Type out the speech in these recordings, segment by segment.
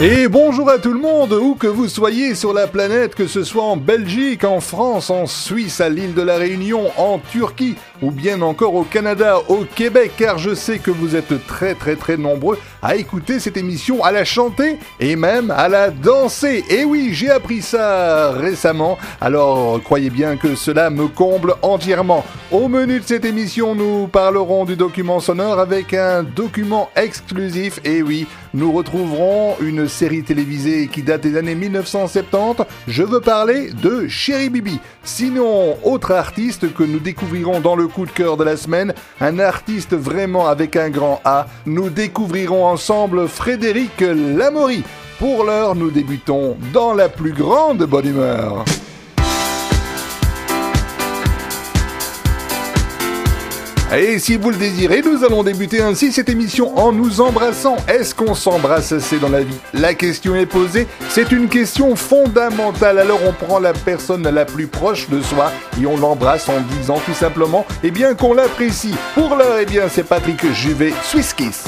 Et bonjour à tout le monde, où que vous soyez sur la planète, que ce soit en Belgique, en France, en Suisse, à l'île de la Réunion, en Turquie, ou bien encore au Canada, au Québec, car je sais que vous êtes très très très nombreux à écouter cette émission, à la chanter et même à la danser. Et oui, j'ai appris ça récemment, alors croyez bien que cela me comble entièrement. Au menu de cette émission, nous parlerons du document sonore avec un document exclusif. Et oui, nous retrouverons une série télévisée qui date des années 1970. Je veux parler de Chéri Bibi. Sinon, autre artiste que nous découvrirons dans le coup de cœur de la semaine, un artiste vraiment avec un grand A, nous découvrirons ensemble Frédéric Lamory. Pour l'heure, nous débutons dans la plus grande bonne humeur. Et si vous le désirez, nous allons débuter ainsi cette émission en nous embrassant. Est-ce qu'on s'embrasse assez dans la vie? La question est posée, c'est une question fondamentale. Alors on prend la personne la plus proche de soi et on l'embrasse en disant tout simplement, eh bien qu'on l'apprécie. Pour l'heure, eh bien c'est Patrick Juvet, Swiss Kiss.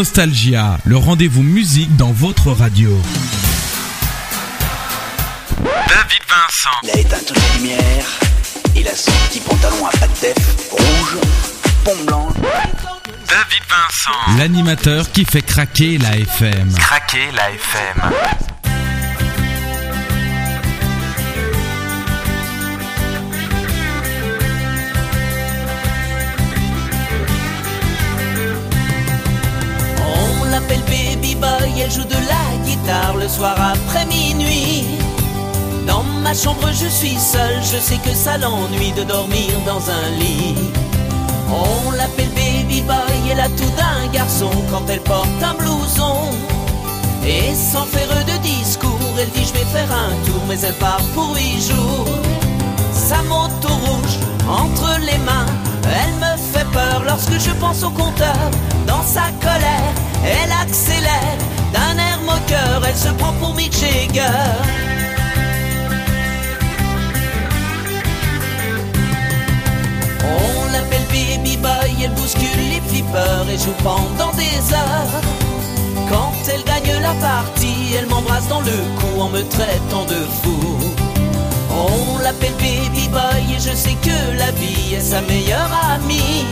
Nostalgia, le rendez-vous musique dans votre radio. David Vincent. Il a éteint toutes les lumières. Il a son petit pantalon à pattes def, rouge, pompe blanche. David Vincent. L'animateur qui fait craquer la FM. Craquer la FM. Elle joue de la guitare le soir après minuit. Dans ma chambre, je suis seul, je sais que ça l'ennuie de dormir dans un lit. On l'appelle Baby Boy, elle a tout d'un garçon quand elle porte un blouson. Et sans faire de discours, elle dit je vais faire un tour, mais elle part pour huit jours. Sa moto rouge entre les mains, elle me fait peur lorsque je pense au compteur. Dans sa colère, elle se prend pour Mick Jagger. On l'appelle Baby Boy, elle bouscule les flippers et joue pendant des heures. Quand elle gagne la partie, elle m'embrasse dans le cou en me traitant de fou. On l'appelle Baby Boy et je sais que la vie est sa meilleure amie.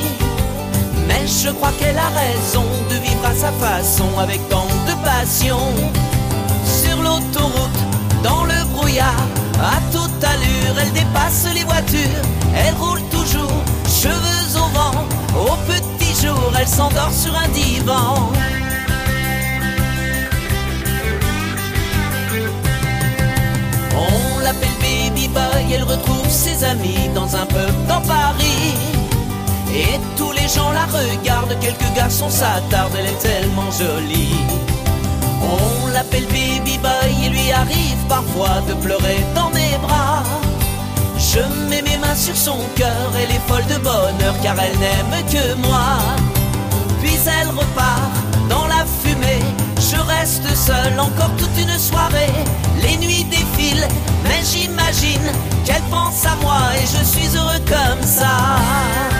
Mais je crois qu'elle a raison de vivre à sa façon avec tant de passion. L'autoroute, dans le brouillard, à toute allure, elle dépasse les voitures. Elle roule toujours, cheveux au vent. Au petit jour, elle s'endort sur un divan. On l'appelle Baby Boy, elle retrouve ses amis dans un pub dans Paris. Et tous les gens la regardent, quelques garçons s'attardent, elle est tellement jolie. On l'appelle Baby Boy, et lui arrive parfois de pleurer dans mes bras. Je mets mes mains sur son cœur, elle est folle de bonheur car elle n'aime que moi. Puis elle repart dans la fumée. Je reste seul encore toute une soirée. Les nuits défilent, mais j'imagine qu'elle pense à moi et je suis heureux comme ça.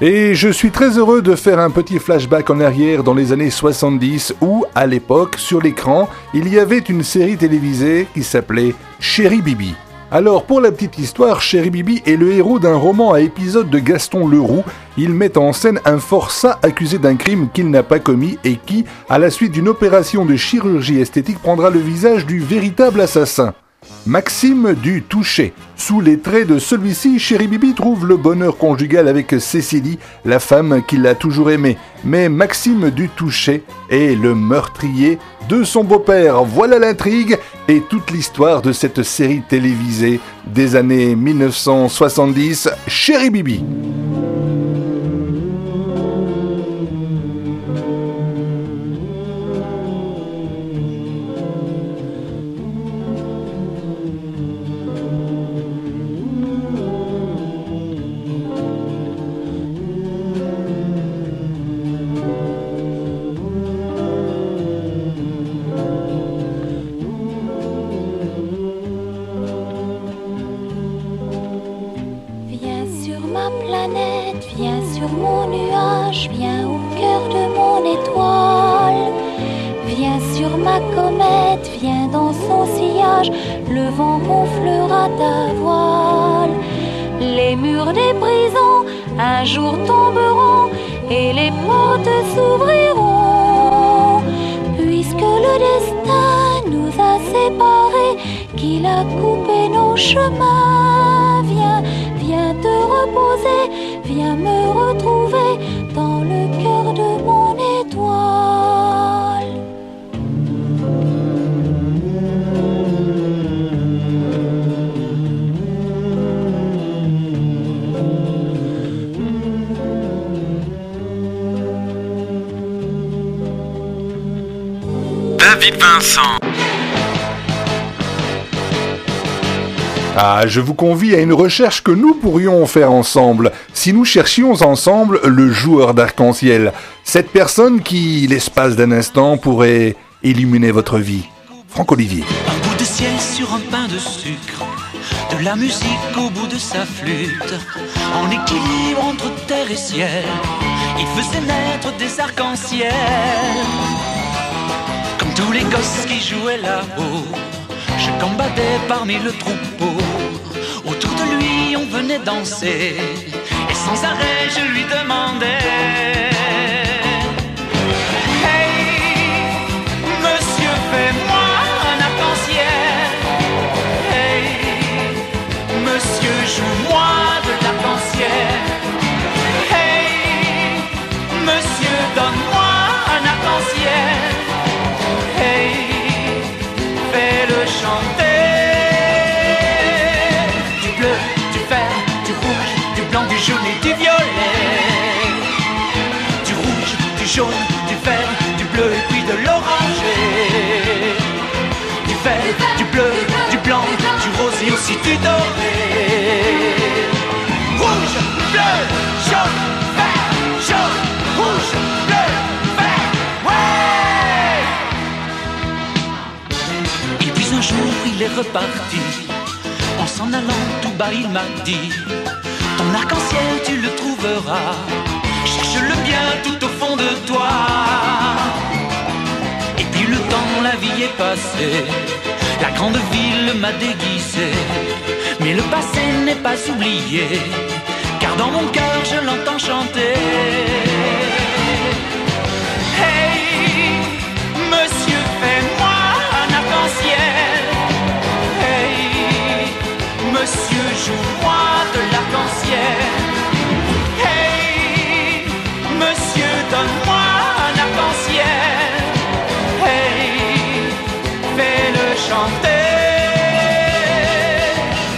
Et je suis très heureux de faire un petit flashback en arrière dans les années 70 où, à l'époque, sur l'écran, il y avait une série télévisée qui s'appelait Chéri Bibi. Alors, pour la petite histoire, Chéri Bibi est le héros d'un roman à épisode de Gaston Leroux. Il met en scène un forçat accusé d'un crime qu'il n'a pas commis et qui, à la suite d'une opération de chirurgie esthétique, prendra le visage du véritable assassin. Maxime du Toucher. Sous les traits de celui-ci, Chéri Bibi trouve le bonheur conjugal avec Cécilie, la femme qu'il a toujours aimée. Mais Maxime du Toucher est le meurtrier de son beau-père. Voilà l'intrigue et toute l'histoire de cette série télévisée des années 1970, Chéri Bibi. Chemins, viens, viens te reposer, viens me retrouver dans le cœur de mon étoile. David Vincent. Ah, je vous convie à une recherche que nous pourrions faire ensemble, si nous cherchions ensemble le joueur d'arc-en-ciel, cette personne qui, l'espace d'un instant, pourrait illuminer votre vie. Franck Olivier. Un bout de ciel sur un pain de sucre, de la musique au bout de sa flûte, en équilibre entre terre et ciel, il faisait naître des arcs-en-ciel, comme tous les gosses qui jouaient là-haut. Je combattais parmi le troupeau. Autour de lui, on venait danser. Et sans arrêt, je lui demandais du vert, du bleu et puis de l'oranger. Du vert, du bleu, du blanc, du rose et aussi du doré. Rouge, bleu, jaune, vert, jaune, rouge, bleu, vert, ouais! Et puis un jour il est reparti En s'en allant tout bas il m'a dit Ton arc-en-ciel tu le trouveras Cherche-le bien tout au fond de toi. Et puis le temps, la vie est passée. La grande ville m'a déguisé. Mais le passé n'est pas oublié. Car dans mon cœur je l'entends chanter. Hey, monsieur, fais-moi un arc-en-ciel. Hey, monsieur, joue-moi de l'arc-en-ciel. Donne-moi un arc-en-ciel. Hey, fais-le chanter.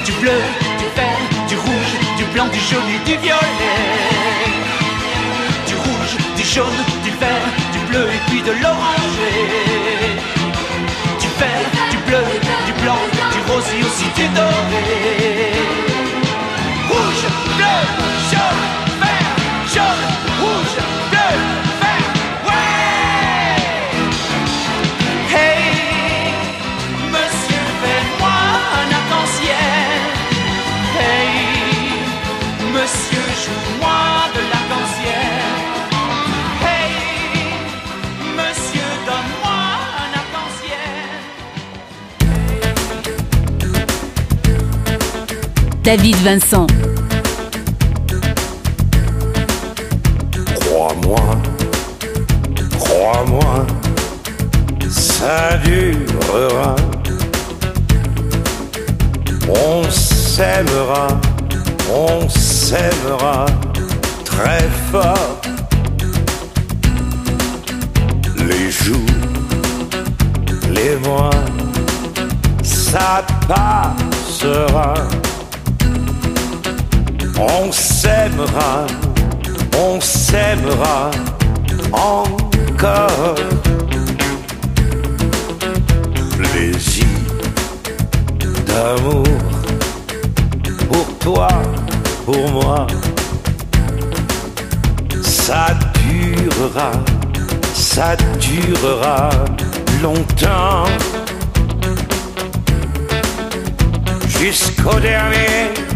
Du bleu, du vert, du rouge, du blanc, du jaune et du violet du rouge, du jaune, du vert, du bleu et puis de l'oranger. Du vert, du bleu, du blanc, du rose et aussi du doré. Rouge, bleu, David Vincent. Crois-moi, crois-moi, ça durera. On s'aimera, on s'aimera très fort. Les jours, les mois, ça passera. On s'aimera, on s'aimera encore. Plaisir d'amour pour toi, pour moi. Ça durera, ça durera longtemps. Jusqu'au dernier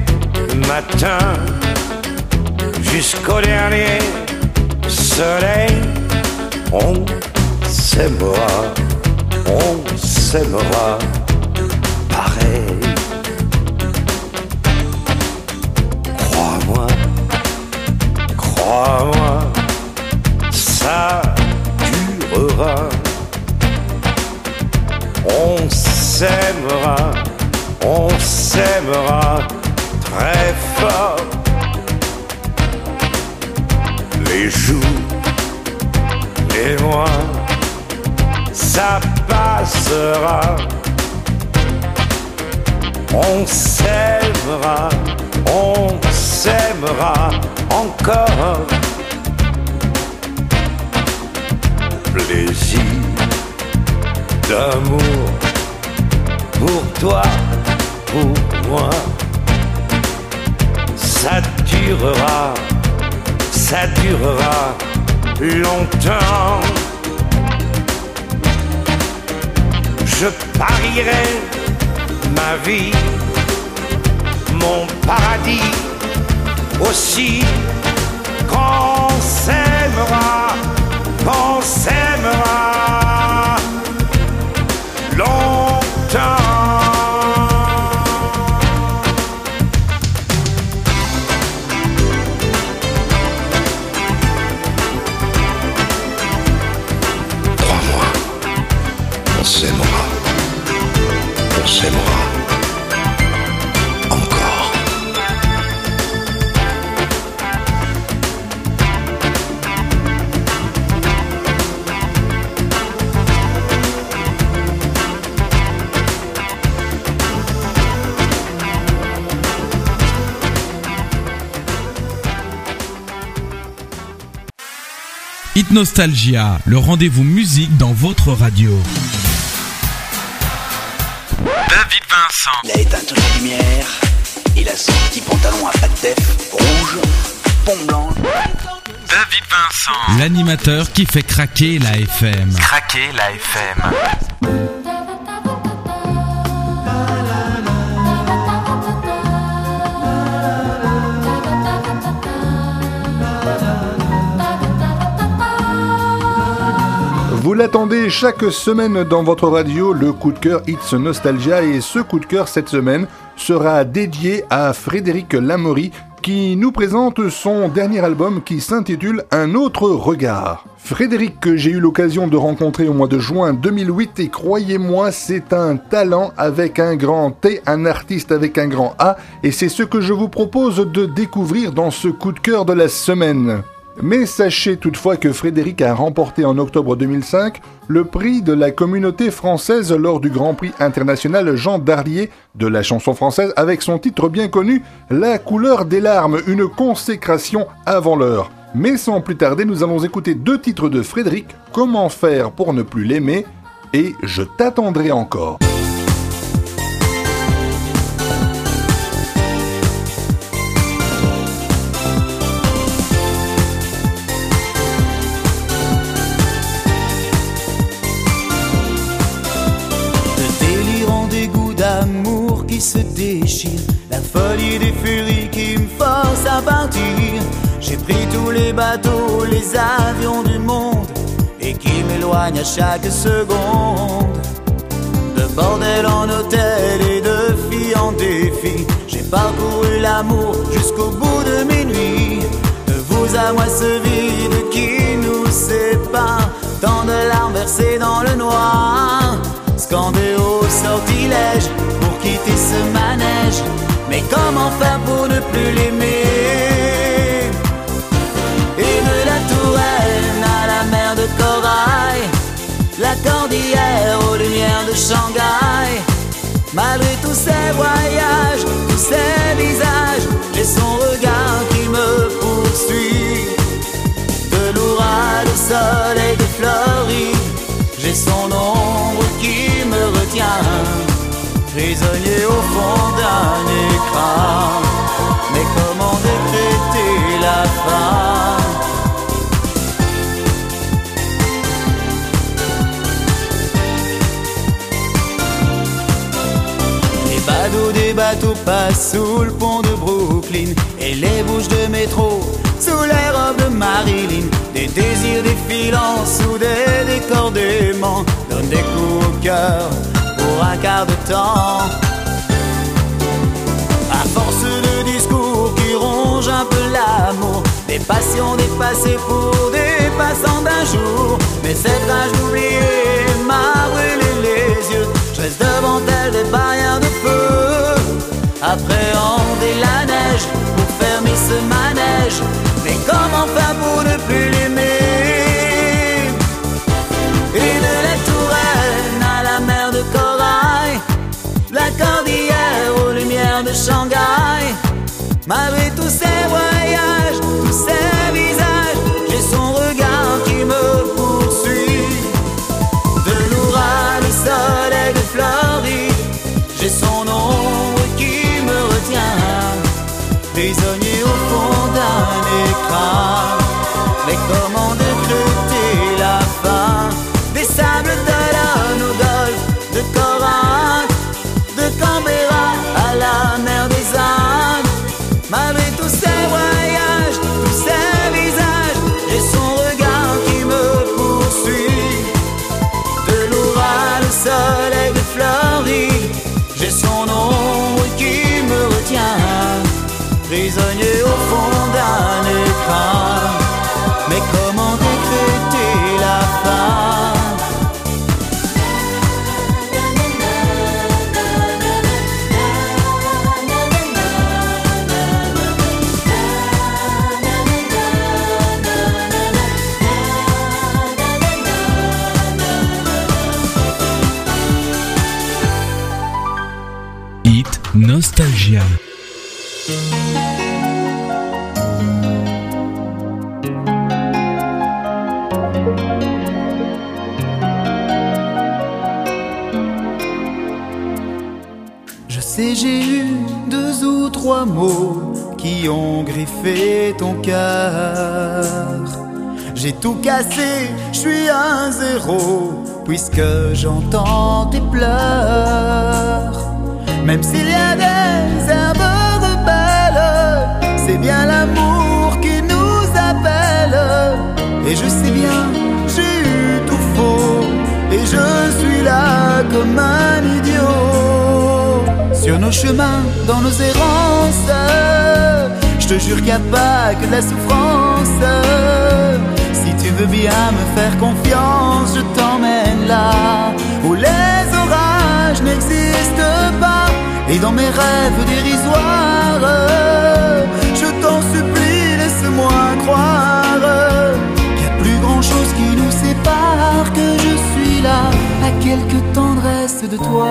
matin, jusqu'au dernier soleil, on s'aimera, on s'aimera pareil. On s'aimera, on s'aimera encore. Plaisir d'amour pour toi, pour moi. Ça durera, ça durera longtemps. Je parierai ma vie, mon paradis aussi, qu'on s'aimera, qu'on s'aimera Nostalgia, le rendez-vous musique dans votre radio. David Vincent. Il a éteint toutes les lumières. Il a son petit pantalon à pattes def, rouge, pompe blanche. David Vincent. L'animateur qui fait craquer la FM. Craquer la FM. Vous l'attendez chaque semaine dans votre radio, le coup de cœur It's Nostalgia et ce coup de cœur cette semaine sera dédié à Frédéric Lamory qui nous présente son dernier album qui s'intitule Un autre regard. Frédéric que j'ai eu l'occasion de rencontrer au mois de juin 2008 et croyez-moi c'est un talent avec un grand T, un artiste avec un grand A et c'est ce que je vous propose de découvrir dans ce coup de cœur de la semaine. Mais sachez toutefois que Frédéric a remporté en octobre 2005 le prix de la communauté française lors du Grand Prix international Jean Darlier de la chanson française avec son titre bien connu La couleur des larmes, une consécration avant l'heure. Mais sans plus tarder, nous allons écouter deux titres de Frédéric, Comment faire pour ne plus l'aimer et Je t'attendrai encore. Qui se déchire, la folie des furies qui me force à partir. J'ai pris tous les bateaux, les avions du monde et qui m'éloignent à chaque seconde. De bordel en hôtel et de fille en défi, j'ai parcouru l'amour jusqu'au bout de mes nuits. De vous à moi ce vide qui nous sépare, tant de larmes versées dans le noir. Scandé au sortilège pour quitter ce manège. Mais comment faire pour ne plus l'aimer? Et de la touraine à la mer de corail, la cordillère aux lumières de Shanghai. Malgré tous ces voyages, tous ces visages, prisonnier au fond d'un écran. Mais comment décréter la fin? Les badauds des bateaux passent sous le pont de Brooklyn et les bouches de métro sous les robes de Marilyn. Des désirs défilants sous des décors déments donnent des coups au cœur un quart de temps. À force de discours qui rongent un peu l'amour, des passions dépassées pour des passants d'un jour. Mais cette rage d'oublier m'a brûlé les yeux. Je reste devant elle des barrières de feu. Appréhender la neige pour fermer ce manège. Mais comment faire pour ne plus l'aimer? Shanghai. Malgré tous ses voyages, tous ses visages, j'ai son regard qui me poursuit. De Noura, le soleil de Floride, j'ai son ombre qui me retient. Prisonnier au fond d'un écran. Tout cassé, je suis un zéro, puisque j'entends tes pleurs. Même s'il y a des herbes rebelles, c'est bien l'amour qui nous appelle. Et je sais bien, j'ai eu tout faux, et je suis là comme un idiot. Sur nos chemins, dans nos errances, je te jure qu'il n'y a pas que de la souffrance. Veux bien me faire confiance, je t'emmène là où les orages n'existent pas. Et dans mes rêves dérisoires, je t'en supplie, laisse-moi croire qu'il n'y a plus grand chose qui nous sépare, que je suis là à quelques tendresse de toi.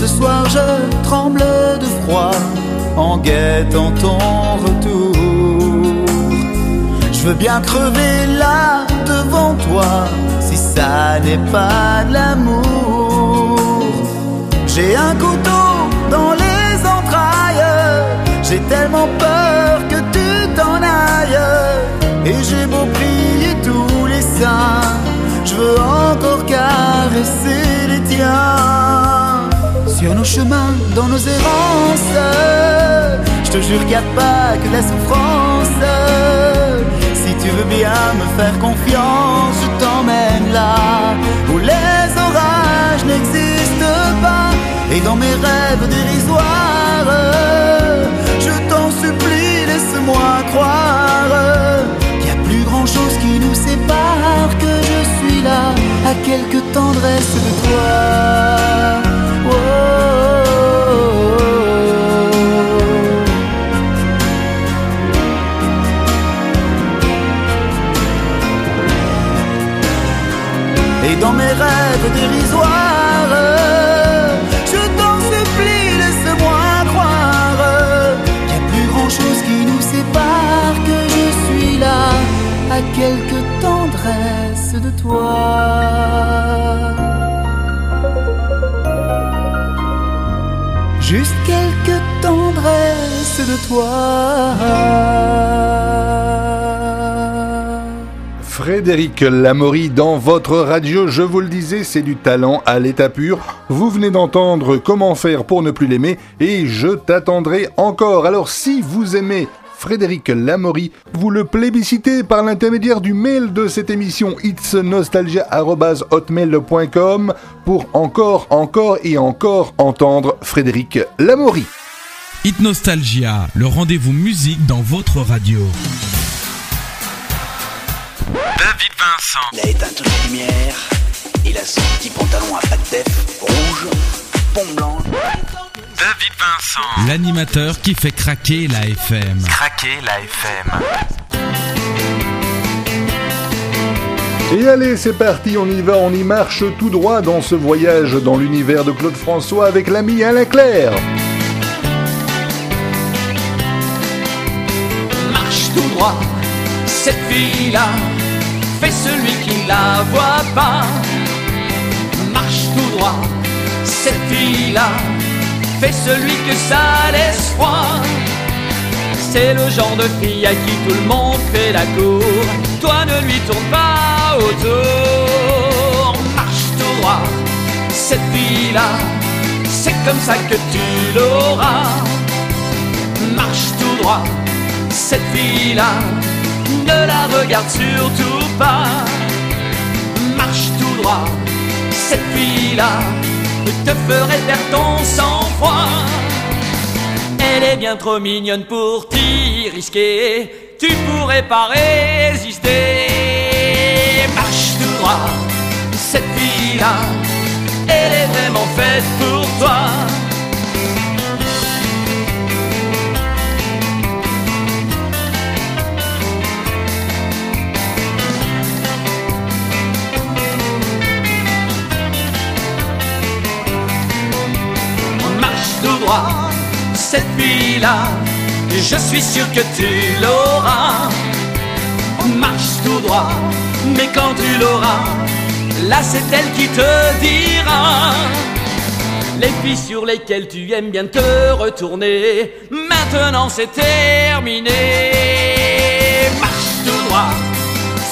Ce soir je tremble de froid en guettant ton retour. Je veux bien crever là devant toi si ça n'est pas de l'amour. J'ai un couteau dans les entrailles, j'ai tellement peur que tu t'en ailles. Et j'ai beau prier tous les saints, je veux encore caresser les tiens. Sur nos chemins, dans nos errances, je te jure qu'il n'y a pas que la souffrance. Si tu veux bien me faire confiance, je t'emmène là où les orages n'existent pas. Et dans mes rêves dérisoires, je t'en supplie, laisse-moi croire qu'il n'y a plus grand chose qui nous sépare, que je suis là à quelques tendresse de toi. Et dans mes rêves dérisoires, je t'en supplie, laisse-moi croire qu'il n'y a plus grand chose qui nous sépare, que je suis là à quelques tendresse de toi. Juste quelques tendresses de toi. Frédéric Lamory dans votre radio, je vous le disais, c'est du talent à l'état pur. Vous venez d'entendre comment faire pour ne plus l'aimer et je t'attendrai encore. Alors si vous aimez Frédéric Lamory, vous le plébiscitez par l'intermédiaire du mail de cette émission itsnostalgia.hotmail.com pour encore, encore et encore entendre Frédéric Lamory. Hit Nostalgia, le rendez-vous musique dans votre radio. David Vincent. Il a éteint toutes les lumières. Il a son petit pantalon à pattes def, rouge, pont blanc. David Vincent. L'animateur qui fait craquer la FM. Craquer la FM. Et allez, c'est parti, on y va, on y marche tout droit dans ce voyage dans l'univers de Claude François avec l'ami Alain Claire. marche tout droit. Cette fille-là fait celui qui la voit pas. Marche tout droit. Cette fille-là fait celui que ça laisse froid. C'est le genre de fille à qui tout le monde fait la cour. Toi ne lui tourne pas autour. Marche tout droit. Cette fille-là, c'est comme ça que tu l'auras. Marche tout droit cette fille-là, ne la regarde surtout pas. Marche tout droit, cette fille-là te ferait perdre ton sang-froid. Elle est bien trop mignonne pour t'y risquer, tu pourrais pas résister. Marche tout droit, cette fille-là, elle est vraiment faite pour toi. Cette fille-là, je suis sûr que tu l'auras. Marche tout droit, mais quand tu l'auras, là c'est elle qui te dira. Les filles sur lesquelles tu aimes bien te retourner, maintenant c'est terminé. Marche tout droit,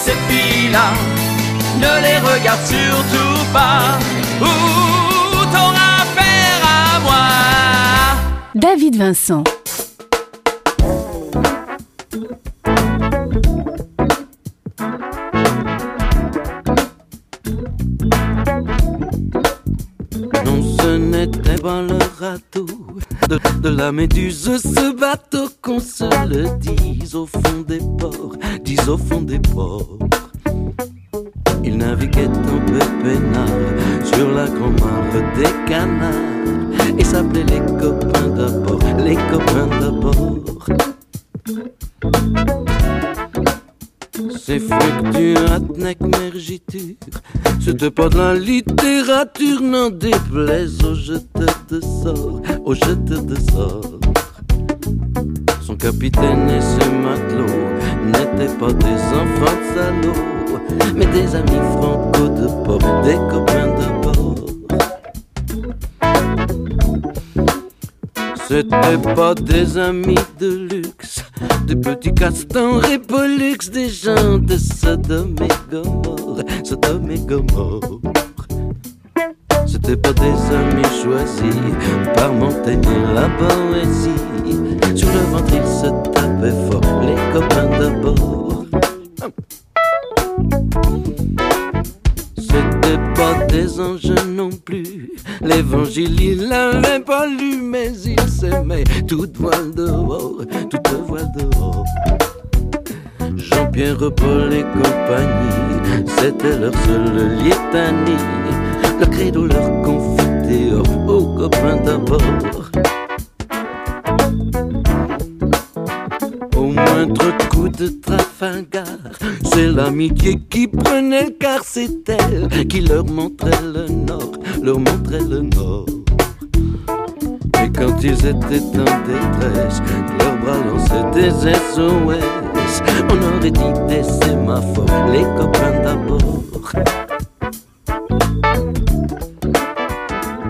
ces filles-là, ne les regarde surtout pas. David Vincent. Non, ce n'était pas le radeau de, de la méduse, ce bateau qu'on se le dise au fond des ports, dis au fond des ports. Il naviguait un peu peinard sur la grand-mare des canards et s'appelait les copains d'abord, les copains d'abord. C'est fructurat nec mergiture C'était pas de la littérature N'en déplaise aux jeteurs de sorts Aux jeteurs de sorts Son capitaine et ses matelots N'étaient pas des enfants de salauds Mais des amis franco de port Des copains de C'était pas des amis de luxe, des petits castans et pollux, des gens de Sodome et Gomorre, Sodome et Gomorre. C'était pas des amis choisis par Montaigne la poésie. Sur le ventre ils se tapaient fort, les copains d'abord. C'était pas des plus. L'évangile, il l'avait pas lu, mais il s'aimait. Toute voile dehors, toute voile dehors. Jean-Pierre Paul et compagnie, c'était leur seule litanie. Le credo leur confitait aux copains d'abord. Au moindre coup de C'est l'amitié qui prenait quart, c'est elle qui leur montrait le nord, leur montrait le nord. Et quand ils étaient en détresse, leurs bras lançaient des SOS, on aurait dit des sémaphores, les copains d'abord.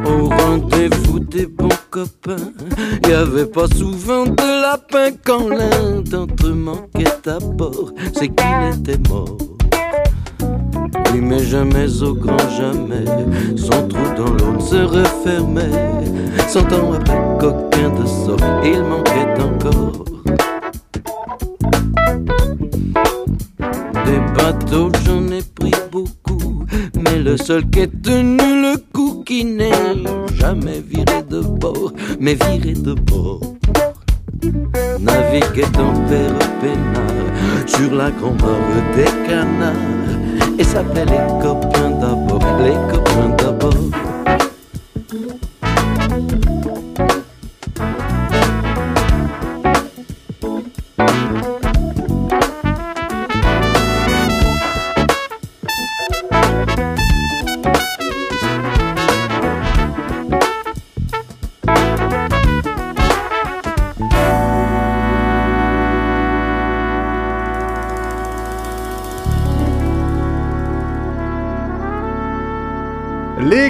Au rendez-vous des bons copains, y avait pas souvent de lapin quand l'un d'entre eux manquait à bord, c'est qu'il était mort. Oui, mais jamais au grand jamais, son trou dans l'eau ne se refermait. Cent ans après coquin de sort, il manquait encore. Des bateaux, j'en ai pris beaucoup, mais le seul qui est tenu le coup qui n'est jamais viré de bord, mais viré de bord. Naviguait dans père peinard sur la grand-mare des canards et s'appelait les copains d'abord, les copains d'abord.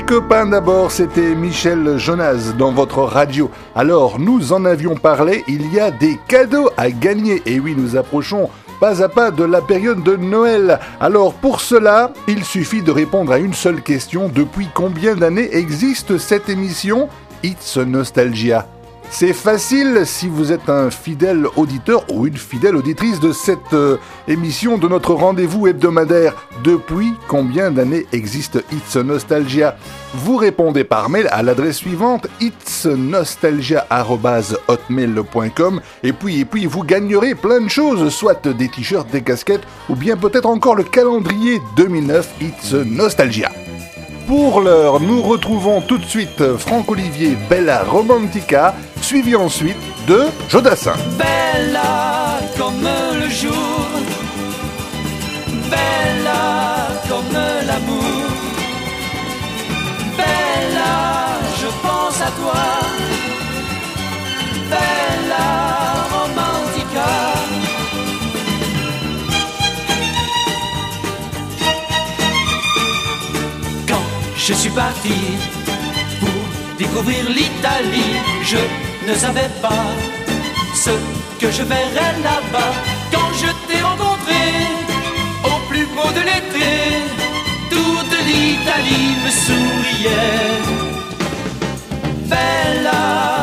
Copains d'abord, c'était Michel Jonas dans votre radio. Alors, nous en avions parlé, il y a des cadeaux à gagner. Et oui, nous approchons pas à pas de la période de Noël. Alors pour cela, il suffit de répondre à une seule question. Depuis combien d'années existe cette émission It's Nostalgia? C'est facile si vous êtes un fidèle auditeur ou une fidèle auditrice de cette euh, émission de notre rendez-vous hebdomadaire. Depuis combien d'années existe It's Nostalgia? Vous répondez par mail à l'adresse suivante itsnostalgia@hotmail.com et puis et puis vous gagnerez plein de choses, soit des t-shirts, des casquettes ou bien peut-être encore le calendrier 2009 It's Nostalgia. Pour l'heure, nous retrouvons tout de suite Franck-Olivier Bella Romantica, suivi ensuite de Jodassin. Bella comme le jour, bella comme l'amour, bella, je pense à toi, Bella parti pour découvrir l'Italie, je ne savais pas ce que je verrais là-bas. Quand je t'ai rencontré au plus beau de l'été, toute l'Italie me souriait. Bella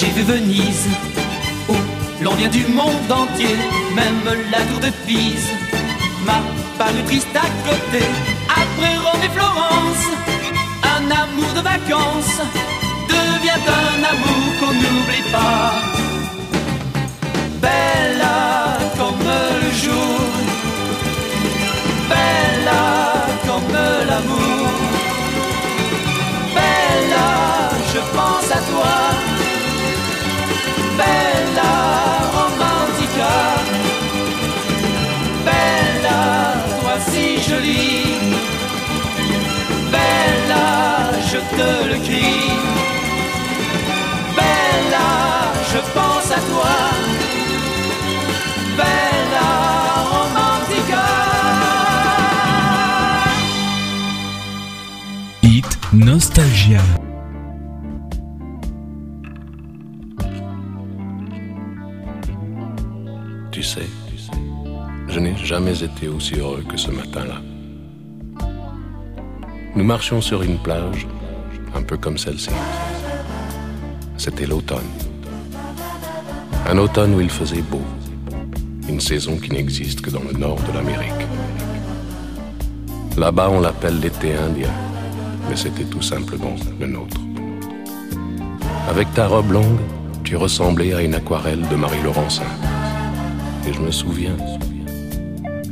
j'ai vu Venise, où l'on vient du monde entier, même la tour de Pise m'a paru triste à côté. Après Rome et Florence, un amour de vacances devient un amour qu'on n'oublie pas. Bella comme le jour, bella comme l'amour. Bella, je pense à toi. Bella romantica. Bella, toi si jolie. Bella, je te le crie. Bella, je pense à toi. Bella romantica. Hit Nostalgia. Jamais été aussi heureux que ce matin-là. Nous marchions sur une plage, un peu comme celle-ci. C'était l'automne. Un automne où il faisait beau. Une saison qui n'existe que dans le nord de l'Amérique. Là-bas, on l'appelle l'été indien, mais c'était tout simplement le nôtre. Avec ta robe longue, tu ressemblais à une aquarelle de Marie Laurencin. Et je me souviens,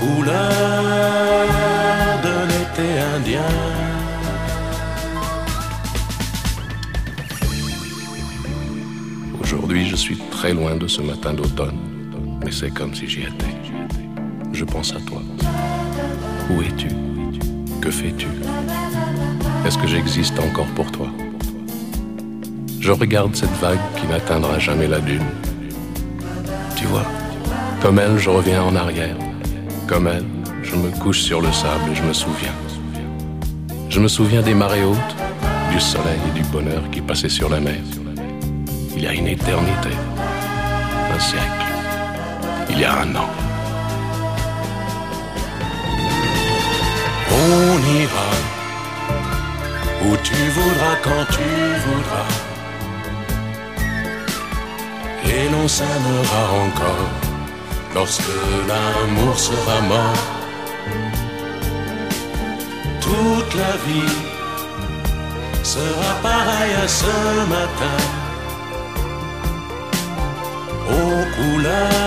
Aux couleurs de l'été indien. Aujourd'hui, je suis très loin de ce matin d'automne, mais c'est comme si j'y étais. Je pense à toi. Où es-tu? Que fais-tu? Est-ce que j'existe encore pour toi? Je regarde cette vague qui n'atteindra jamais la dune. Tu vois, comme elle, je reviens en arrière. Comme elle, je me couche sur le sable et je me souviens. Je me souviens des marées hautes, du soleil et du bonheur qui passaient sur la mer. Il y a une éternité, un siècle, il y a un an. On ira où tu voudras quand tu voudras. Et l'on s'aimera encore lorsque l'amour sera mort. Toute la vie sera pareille à ce matin. Aux couleurs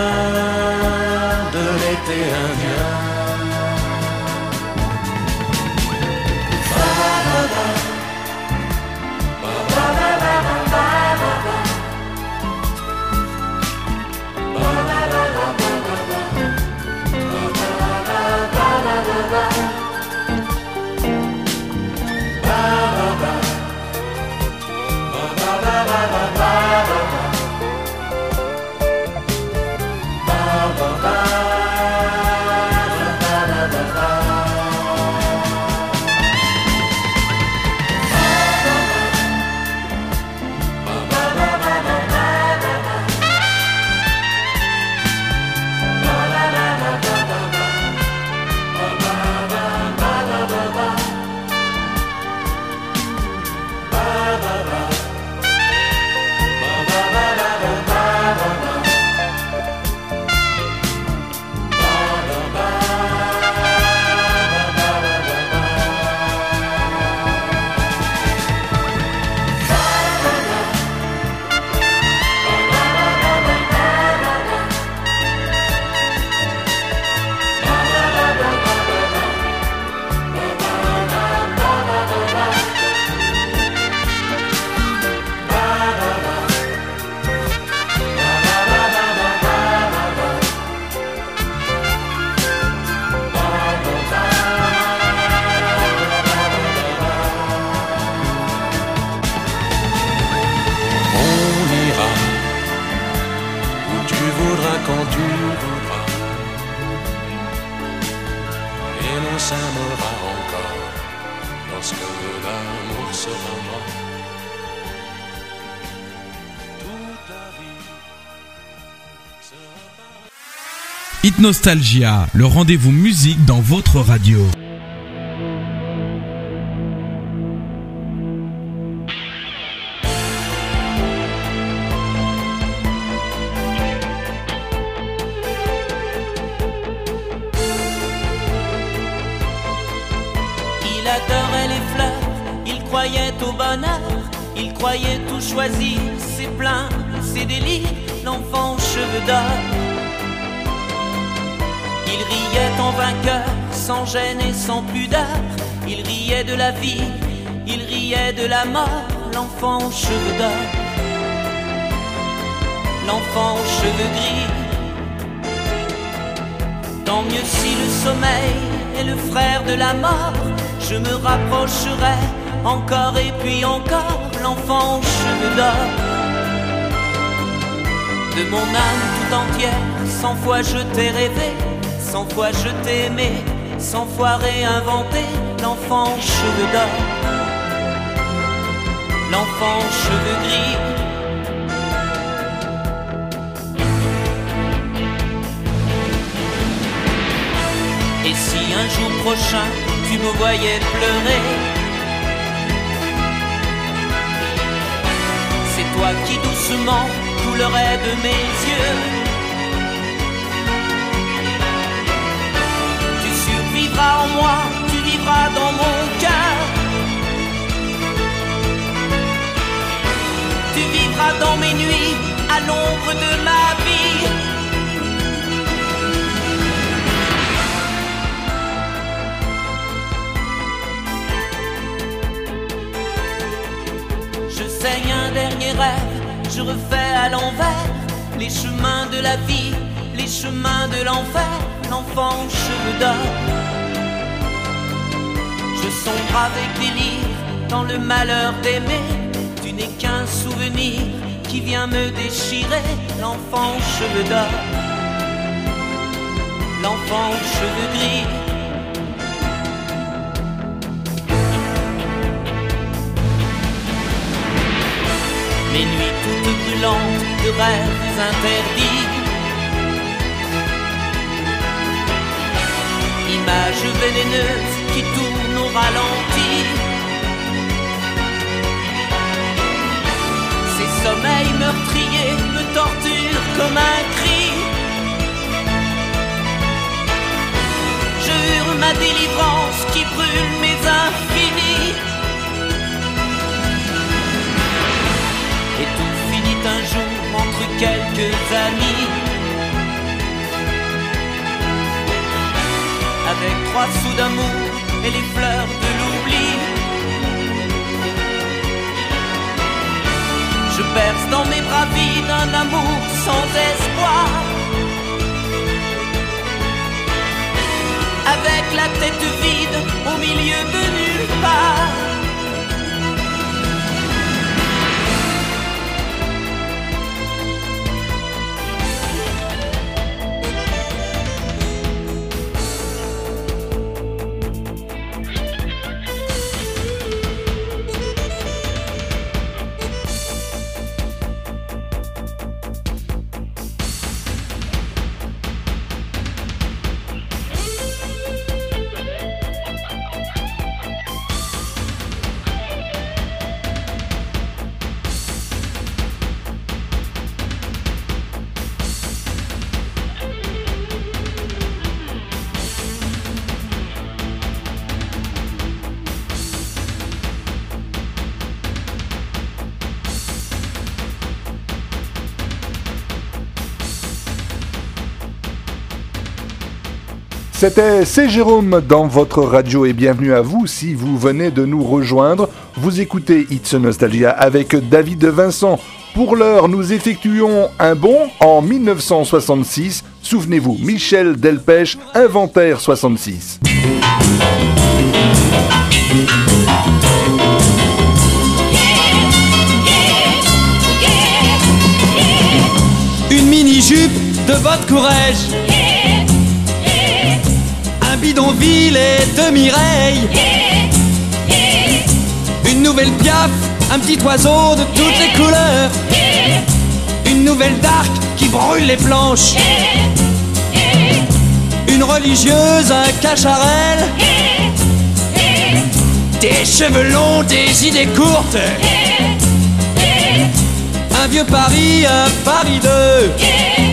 Hit Nostalgia, le rendez-vous musique dans votre radio. Il riait de la mort, l'enfant aux cheveux d'or. L'enfant aux cheveux gris, Tant mieux si le sommeil est le frère de la mort. Je me rapprocherai encore et puis encore l'enfant aux cheveux d'or. De mon âme tout entière, cent fois je t'ai rêvé, cent fois je t'ai aimé, cent fois réinventé l'enfant cheveux d'or. L'enfant cheveux gris. Et si un jour prochain tu me voyais pleurer, c'est toi qui doucement coulerais de mes yeux. Tu survivras en moi, dans mon cœur. Tu vivras dans mes nuits, à l'ombre de ma vie. Je saigne un dernier rêve, je refais à l'envers les chemins de la vie, les chemins de l'enfer, l'enfant aux cheveux d'or. Je sombre avec délire dans le malheur d'aimer, tu n'es qu'un souvenir qui vient me déchirer, l'enfant aux cheveux d'or. L'enfant aux cheveux gris. Mes nuits toutes brûlantes de rêves interdits. Images vénéneuses qui tournent au ralenti. Ces sommeils meurtriers me torturent comme un cri. Je hurle ma délivrance qui brûle mes infinis. Et tout finit un jour entre quelques amis. Avec trois sous d'amour et les fleurs de l'oubli. Je perce dans mes bras vides un amour sans espoir. Avec la tête vide au milieu de nulle part. C'était C'est Jérôme dans votre radio et bienvenue à vous si vous venez de nous rejoindre. Vous écoutez It's Nostalgia avec David Vincent. Pour l'heure, nous effectuons un bond en 1966. Souvenez-vous, Michel Delpech, Inventaire 66. Une mini jupe de votre courage. Bidonville et de Mireille. Une nouvelle piaf, un petit oiseau de toutes les couleurs. Une nouvelle d'arc qui brûle les planches. Une religieuse, un cacharel. Des cheveux longs, des idées courtes. Un vieux Paris, un Paris 2.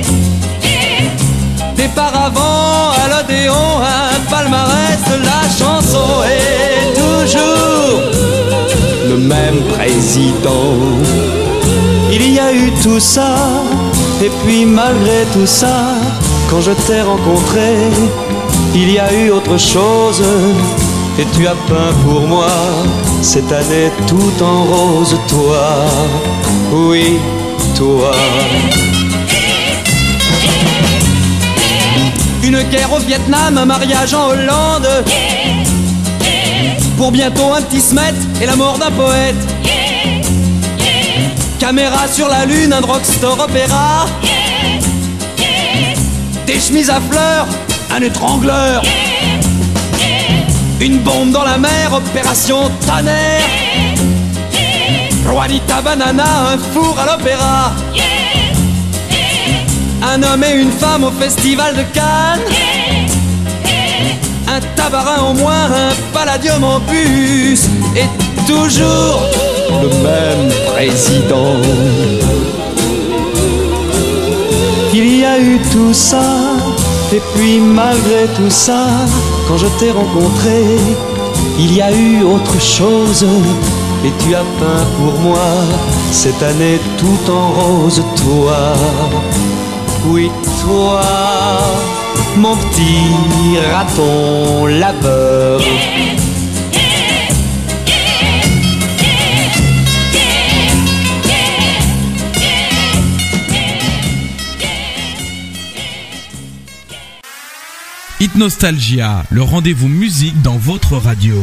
Des paravents à l'Odéon, un palmarès de la chanson. Et toujours le même président. Il y a eu tout ça, et puis malgré tout ça, quand je t'ai rencontré, il y a eu autre chose. Et tu as peint pour moi cette année tout en rose, toi. Oui, toi. Une guerre au Vietnam, un mariage en Hollande. Pour bientôt un petit smet et la mort d'un poète. Caméra sur la lune, un drugstore opéra. Des chemises à fleurs, un étrangleur. Une bombe dans la mer, opération tonnerre. Juanita Banana, un four à l'opéra. Un homme et une femme au festival de Cannes. Un tabarin au moins, un palladium en bus. Et toujours le même président. Il y a eu tout ça, et puis malgré tout ça, quand je t'ai rencontré, il y a eu autre chose. Et tu as peint pour moi cette année tout en rose, toi. Oui, toi, mon petit raton laveur. Hit Nostalgia, le rendez-vous musique dans votre radio.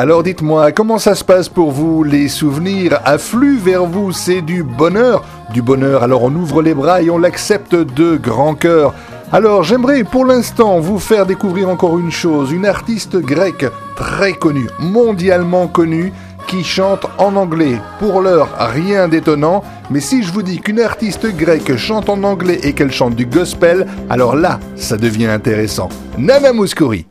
Alors dites-moi, comment ça se passe pour vous Les souvenirs affluent vers vous, c'est du bonheur Du bonheur, alors on ouvre les bras et on l'accepte de grand cœur. Alors j'aimerais pour l'instant vous faire découvrir encore une chose, une artiste grecque très connue, mondialement connue, qui chante en anglais. Pour l'heure, rien d'étonnant, mais si je vous dis qu'une artiste grecque chante en anglais et qu'elle chante du gospel, alors là, ça devient intéressant. Nana Mouskouri.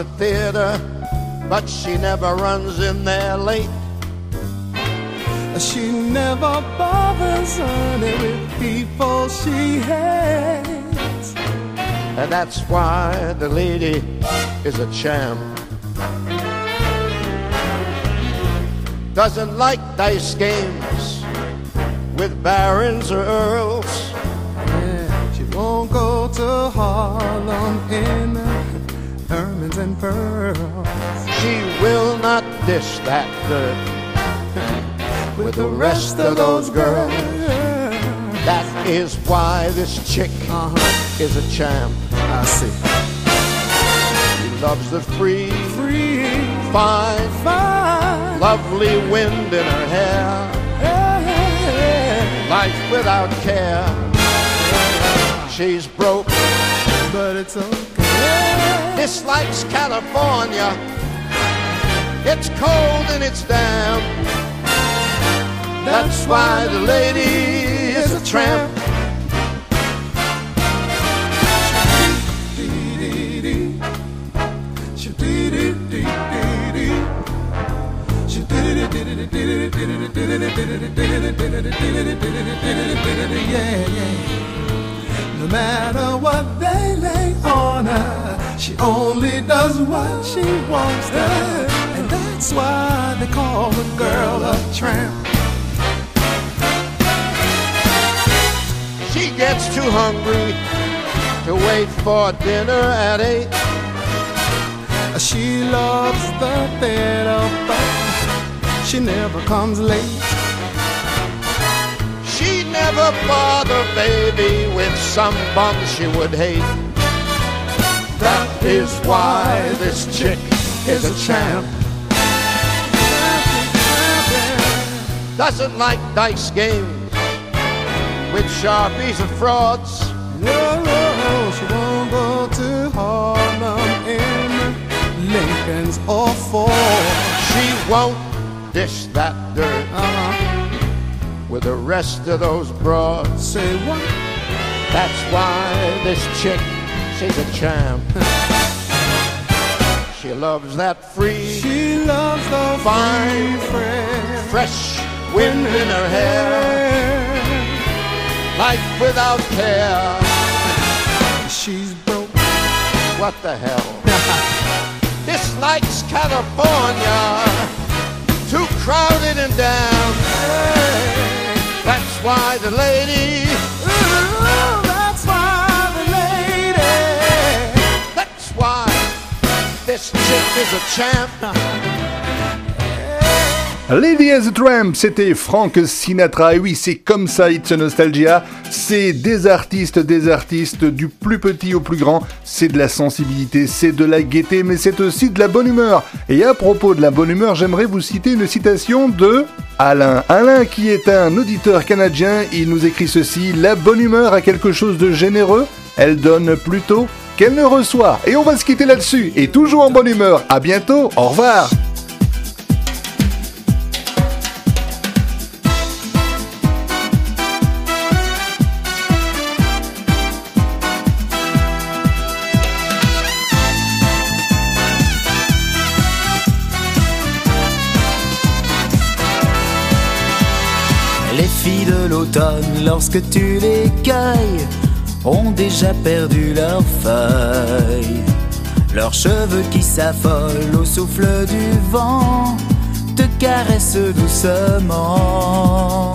The theater, but she never runs in there late. She never bothers honey with people she hates. And that's why the lady is a champ. Doesn't like dice games with barons or earls. Yeah, she won't go to Harlem in ermines and pearls. She will not dish that dirt with the rest of those girls. That is why this chick uh-huh. is a champ. I see. She loves the free, free, fine, fine, lovely wind in her hair. Life without care. She's broke, but it's okay. Dislikes California. It's cold and it's damp. That's why the lady is a tramp. Yeah, yeah. No matter what they lay on her, she only does what she wants to. And that's why they call the girl a tramp. She gets too hungry to wait for dinner at eight. She loves the theater, but she never comes late. She never bother baby with some bum she would hate. That is why this chick is a champ. Doesn't like dice games with sharpies and frauds. No, no, she won't go to Harlem in Lincoln's or Ford. She won't dish that dirt uh-huh. with the rest of those broads. Say what? That's why this chick, she's a champ. she loves that free, she loves the fine, free, fresh wind in her hair. Life without care. She's broke. What the hell? Dislikes California. Too crowded and damn. That's why the lady. Ooh, that's why the lady. That's why Lady as a Tramp, c'était Frank Sinatra. Et oui, c'est comme ça, It's a Nostalgia. C'est des artistes, des artistes, du plus petit au plus grand. C'est de la sensibilité, c'est de la gaieté, mais c'est aussi de la bonne humeur. Et à propos de la bonne humeur, j'aimerais vous citer une citation de Alain. Alain, qui est un auditeur canadien, il nous écrit ceci La bonne humeur a quelque chose de généreux. Elle donne plutôt qu'elle ne reçoit. Et on va se quitter là-dessus. Et toujours en bonne humeur. À bientôt. Au revoir. Les filles de l'automne, lorsque tu les cueilles, ont déjà perdu leurs feuilles. Leurs cheveux qui s'affolent au souffle du vent te caressent doucement.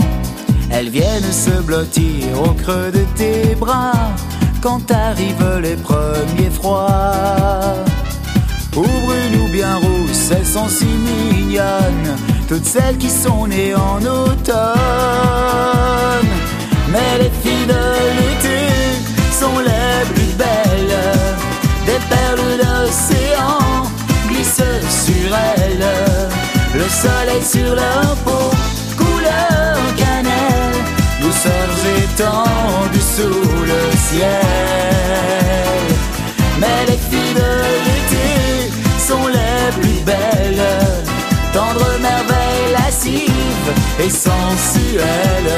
Elles viennent se blottir au creux de tes bras quand arrivent les premiers froids. Ou brunes ou bien rousses, elles sont si mignonnes, toutes celles qui sont nées en automne. Mais les filles de l'été sont les plus belles, des perles d'océan glissent sur elles, le soleil sur leur peau, couleur cannelle, douceurs étendues sous le ciel. Mais les filles de l'été sont les plus belles, tendres merveilles lascives et sensuelles.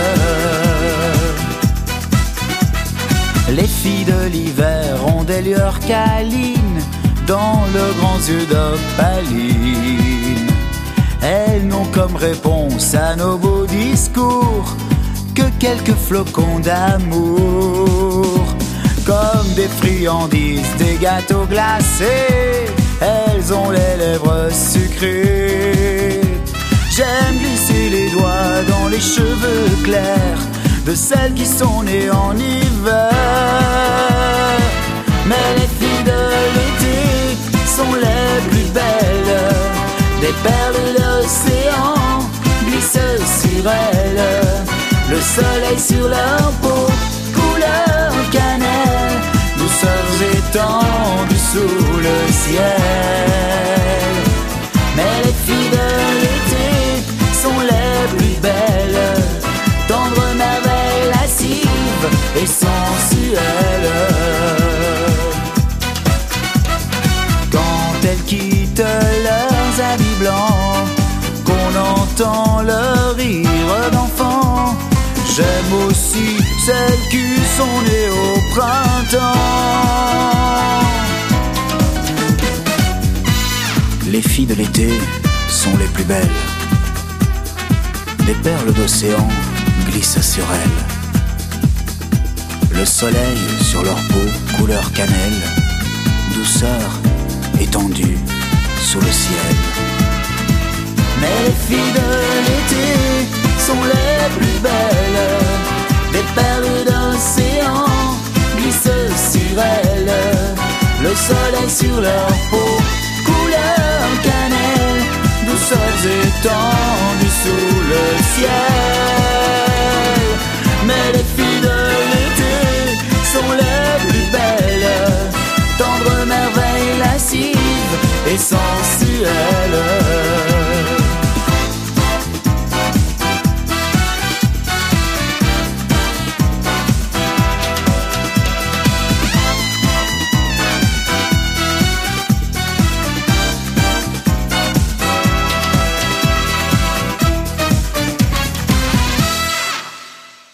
Les filles de l'hiver ont des lueurs câlines dans leurs grands yeux d'opaline. Elles n'ont comme réponse à nos beaux discours que quelques flocons d'amour. Comme des friandises, des gâteaux glacés, elles ont les lèvres sucrées. J'aime glisser les doigts dans les cheveux clairs de celles qui sont nées en hiver. Mais les filles de l'été sont les plus belles. Des perles de l'océan glissent sur elles. Le soleil sur leur peau, couleur cannelle. Douceurs étendues sous le ciel. Et. Quand elles quittent leurs habits blancs, qu'on entend leur rire d'enfant, j'aime aussi celles qui sont nées au printemps. Les filles de l'été sont les plus belles. Des perles d'océan glissent sur elles. Le soleil sur leur peau, couleur cannelle, douceur étendue sous le ciel. Mais les filles de l'été sont les plus belles. Des perles d'océan glissent sur elles. Le soleil sur leur peau, couleur cannelle, douceurs étendues sous le ciel. Mais les filles les plus belles, tendre merveille lascive et sensuelle.